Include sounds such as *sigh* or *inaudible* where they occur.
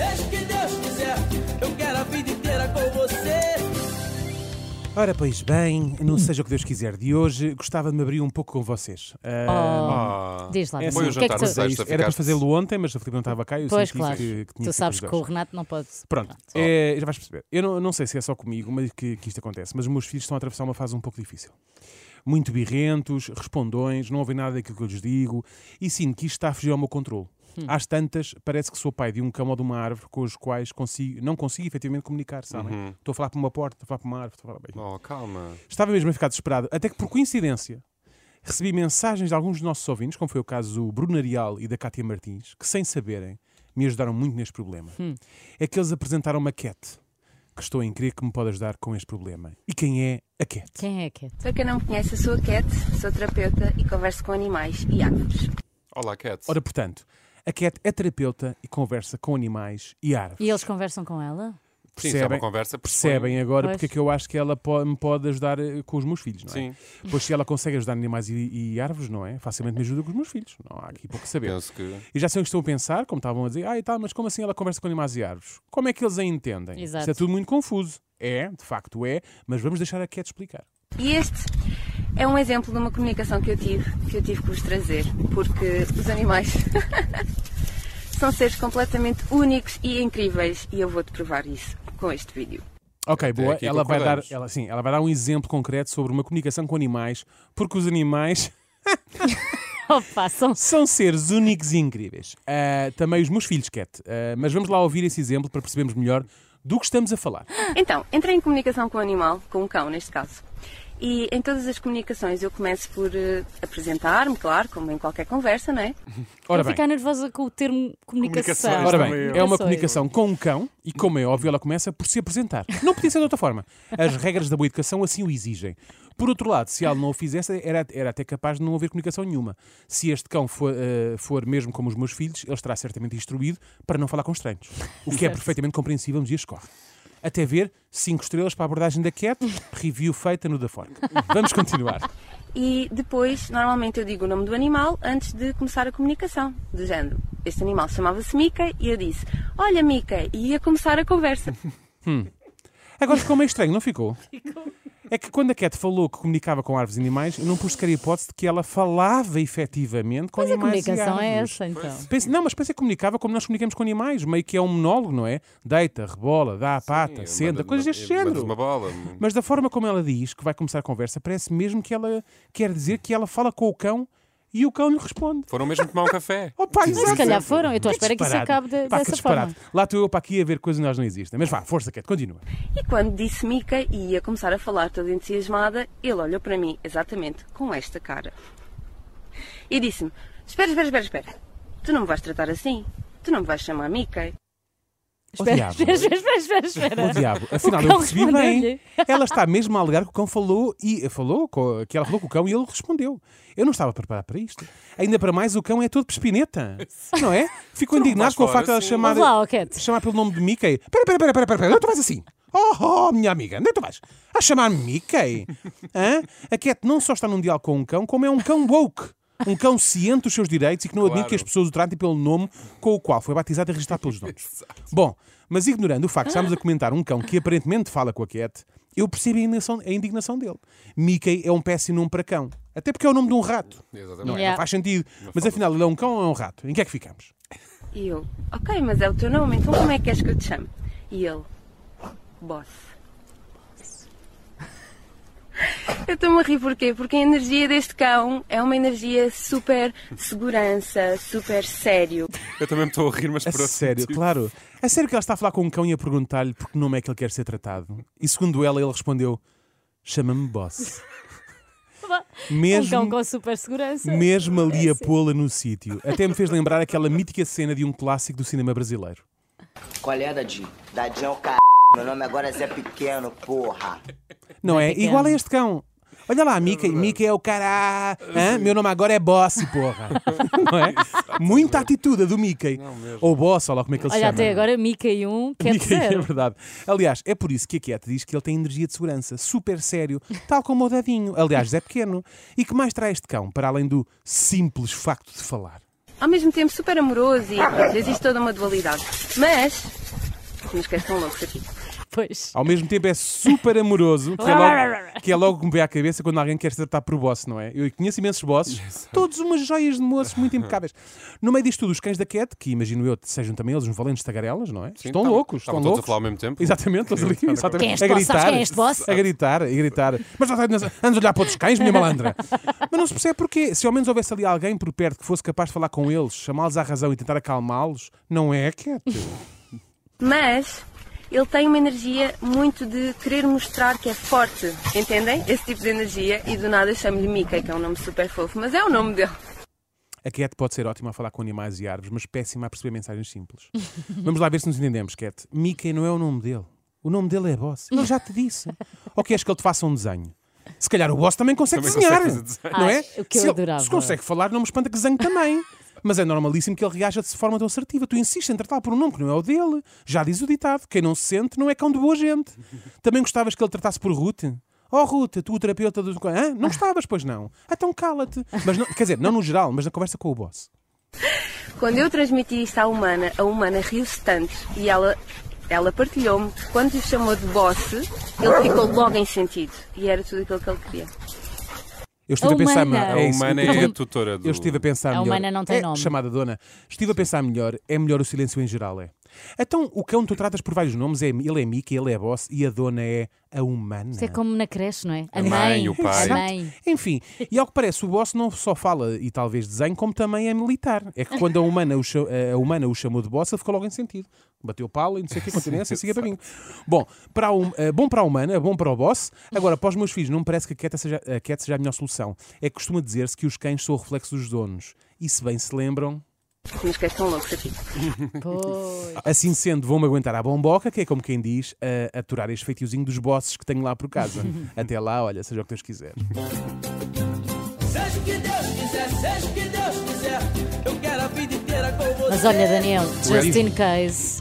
Seja o que Deus quiser, eu quero a vida inteira com você. Ora, pois bem, não seja o que Deus quiser de hoje, gostava de me abrir um pouco com vocês. Ah, Oh, diz lá, é assim, o o que é que jantar tu... de sexta. isto era para ficaste- fazê-lo ontem, mas o Filipe não estava cá e eu Pois, senti claro. que, que tinha Tu que ser sabes com que os o. Renato não pode. Pronto, é, já vais perceber. Eu não, não sei se é só comigo mas que, que isto acontece, mas os meus filhos estão a atravessar uma fase um pouco difícil. Muito birrentos, respondões, não ouvem nada daquilo que eu lhes digo e sinto que isto está a fugir ao meu controle. Hum. Às tantas, parece que sou pai de um cão ou de uma árvore com os quais consigo, não consigo efetivamente comunicar, sabem? Uhum. Estou a falar por uma porta, estou a falar por uma árvore, estou a falar... Bem, Oh, calma. Estava mesmo a ficar desesperado, até que por coincidência recebi mensagens de alguns dos nossos ouvintes, como foi o caso do Bruno Arial e da Cátia Martins, que sem saberem me ajudaram muito neste problema. É que eles apresentaram uma Cat, que estou em crer que me pode ajudar com este problema. E quem é a Cat? Quem é que é? Para quem não me conhece, eu sou a Cat, sou terapeuta e converso com animais e árvores. Olá, Cat. Ora, portanto, a Cat é terapeuta e conversa com animais e árvores. E eles conversam com ela? Sim, isso é uma conversa. pressupõe- Percebem agora Pois. porque é que eu acho que ela po- me pode ajudar eh, com os meus filhos, não é? Sim, Pois se ela consegue ajudar animais e, e árvores, não é? Facilmente me ajuda com os meus filhos. Não há aqui pouco a saber. penso que. E já sei o que estão a pensar, como estavam a dizer, ah, e tal, mas como assim ela conversa com animais e árvores? Como é que eles a entendem? Exato. Isto é tudo muito confuso. É, de facto é, mas vamos deixar a Cat explicar. E este é um exemplo de uma comunicação que eu tive, que eu tive que vos trazer, porque os animais *laughs* são seres completamente únicos e incríveis e eu vou-te provar isso com este vídeo. Ok, boa. Ela vai, dar, ela, sim, ela vai dar um exemplo concreto sobre uma comunicação com animais, porque os animais *laughs* Opa, são... são seres únicos e incríveis. Ah, também os meus filhos, Cat. Ah, mas vamos lá ouvir esse exemplo para percebermos melhor do que estamos a falar. Então, entrei em comunicação com o animal, com um cão neste caso. E em todas as comunicações eu começo por eh, apresentar-me, claro, como em qualquer conversa, não é? *laughs* Ora bem, ficar nervosa com o termo comunicação. Comunicações Ora também bem, eu. é uma Sou eu. comunicação com um cão e, como é óbvio, ela começa por se apresentar. Não podia ser de outra forma. As regras da boa educação assim o exigem. Por outro lado, se ela não o fizesse, era, era até capaz de não haver comunicação nenhuma. Se este cão for, eh, for mesmo como os meus filhos, ele estará certamente instruído para não falar com estranhos. O que é perfeitamente compreensível nos dias que correm. Até ver 5 estrelas para a abordagem da Cat, review feita no da Fork. Vamos continuar. E depois, normalmente eu digo o nome do animal antes de começar a comunicação, do género. Este animal chamava-se Mickey e eu disse: Olha, Mickey, e ia começar a conversa. Agora ficou meio estranho, não ficou? É que quando a Cat falou que comunicava com árvores e animais, eu não pus sequer a hipótese de que ela falava efetivamente com Mas a animais comunicação e é árvores. essa, então. Pense- não, mas pensei que comunicava como nós comunicamos com animais, meio que é um monólogo, não é? Deita, rebola, dá a pata, Sim, senta, manda- coisas deste género. uma bola. Mas da forma como ela diz que vai começar a conversa, parece mesmo que ela quer dizer que ela fala com o cão e o cão lhe responde. Foram mesmo tomar um *laughs* café. Oh, pá, Mas se calhar foram. Eu estou à Que espera que isso acabe de- Pá, dessa forma. Lá estou eu para aqui a ver coisas que nós não existem. Mas vá, força, Cat, continua. E quando disse Mickey e ia começar a falar toda entusiasmada, ele olhou para mim exatamente com esta cara. E disse-me: Espera, espera, espera, espera. Tu não me vais tratar assim? Tu não me vais chamar Mickey? Oh, Espera, diabo. espera, espera, espera, espera, espera. O diabo, afinal O eu percebi bem. Ela está mesmo a alegar que o cão falou e falou co- que ela falou com o cão e ele respondeu. Eu não estava preparado para isto. Ainda para mais, o cão é todo pespineta. *laughs* Não é? Fico indignado com o facto de ela chamar, lá, Cat. chamar pelo nome de Mickey. Espera, espera, espera, espera, espera, é tu vais assim? Oh, oh, minha amiga, onde é que tu vais? A chamar-me Mickey? *laughs* Hã? A Cat não só está num diálogo com um cão, como é um cão woke. Um cão ciente dos seus direitos e que não admite Claro. que as pessoas o tratem pelo nome com o qual foi batizado e registrado pelos *laughs* donos. Bom, mas ignorando o facto de estarmos a comentar um cão que aparentemente fala com a Cat, eu percebo a indignação, a indignação dele. Mickey é um péssimo nome para cão. Até porque é o nome de um rato. Exatamente. Não, é? Yeah. não faz sentido. Mas afinal, ele é um cão ou é um rato? Em que é que ficamos? E eu: Ok, mas é o teu nome, então como é que queres que eu te chame? E ele: Boss. Eu estou-me a rir porquê? Porque a energia deste cão é uma energia super segurança, super sério. Eu também me estou a rir, mas A por outro sério, motivo. claro. A sério que ela está a falar com um cão e a perguntar-lhe por que nome é que ele quer ser tratado. E segundo ela, ele respondeu: chama-me boss. *laughs* Um Mesmo, cão com super segurança. mesmo ali a pô-la no sítio. Até me fez lembrar aquela mítica cena de um clássico do cinema brasileiro. Qual é, Dadinho? Dadinho é o c... Meu nome agora é Zé Pequeno, porra. Não Não é é? pequeno. Igual a este cão. Olha lá, Mickey. Mickey é o cara. Hã? Meu nome agora é Boss, porra. *laughs* Não é? Muita atitude do Mickey. Ou Boss, olha lá como é que ele se Olha, chama. até agora Mickey 1, Cat Mickey, é 0. verdade. Aliás, é por isso que a Cat diz que ele tem energia de segurança, super sério, tal como o Dadinho. Aliás, é pequeno. E que mais traz este cão, para além do simples facto de falar? ao mesmo tempo super amoroso e existe toda uma dualidade. Mas, mas que são loucos aqui. Pois. Ao mesmo tempo é super amoroso, que é, logo, que é logo que me vê à cabeça quando alguém quer se tratar por boss, não é? Eu conheço imensos bosses, todos umas joias de moços muito impecáveis. No meio disto tudo, os cães da Cat, que imagino eu sejam também eles uns valentes tagarelas, não é? Sim, estão estavam- loucos, estavam estão todos loucos. a falar ao mesmo tempo. Exatamente, todos ali, *laughs* exatamente. Quem é este a gritar, quem é este boss? a gritar, a gritar. Mas andas a olhar para outros cães, minha malandra. Mas não se percebe porquê. Se ao menos houvesse ali alguém por perto que fosse capaz de falar com eles, chamá-los à razão e tentar acalmá-los, não é, Cat? Mas ele tem uma energia muito de querer mostrar que é forte, entendem? Esse tipo de energia e do nada chamo-lhe Mickey, que é um nome super fofo, mas é o nome dele. A Cat pode ser ótima a falar com animais e árvores, mas péssima a perceber mensagens simples. *laughs* Vamos lá ver se nos entendemos, Cat. Mickey não é o nome dele. O nome dele é Boss. Ele já te disse. *laughs* Ou queres que ele te faça um desenho? Se calhar o Boss também consegue Também desenhar. consegue desenho. Não é? Ai, o que eu se, adorava. se consegue falar, não me espanta que desenho também. Mas é normalíssimo que ele reaja de forma tão assertiva. Tu insistes em tratá-lo por um nome que não é o dele. Já diz o ditado: quem não se sente não é cão de boa gente. *laughs* Também gostavas que ele tratasse por Ruth? Oh, Ruth, tu o terapeuta do. Hã? Não gostavas, pois não? Então cala-te. Mas não- quer dizer, não no geral, mas na conversa com o boss. Quando eu transmiti isto à humana, a humana riu-se tanto e ela, ela partilhou-me que quando lhe chamou de boss, ele ficou logo em sentido. E era tudo aquilo que ele queria. Eu estive A a pensar. humana. é A isso, humana é a tutora do... Eu estive a pensar A melhor. humana não tem é, nome. Chamada dona. Estive a pensar melhor. É melhor o silêncio em geral, é. Então, o cão tu tratas por vários nomes. É, ele é Mickey, ele é boss e a dona é a humana. Isto é como na creche, não é? A A mãe, mãe, o pai. a mãe. Enfim, e ao que parece, o boss não só fala e talvez desenhe, como também é militar. É que quando a humana o, a humana o chamou de boss, ele ficou logo em sentido. Bateu pala e não sei o que, *laughs* continência, siga para mim. Bom para, a hum- eh, bom para a humana, bom para o boss. Agora, para os meus filhos, não me parece que a cat seja a, cat seja a melhor solução. É que costuma dizer-se que os cães são o reflexo dos donos. E se bem se lembram, Mas que são loucos aqui. *laughs* Pois. assim sendo, vão-me aguentar à bomboca, que é como quem diz, a aturar este feitiozinho dos bosses que tenho lá por casa. *laughs* Até lá, olha, seja o que Deus quiser. Seja o que Deus quiser, seja o que Deus quiser. Eu quero a vida inteira com você. Mas olha, Daniel, just in case,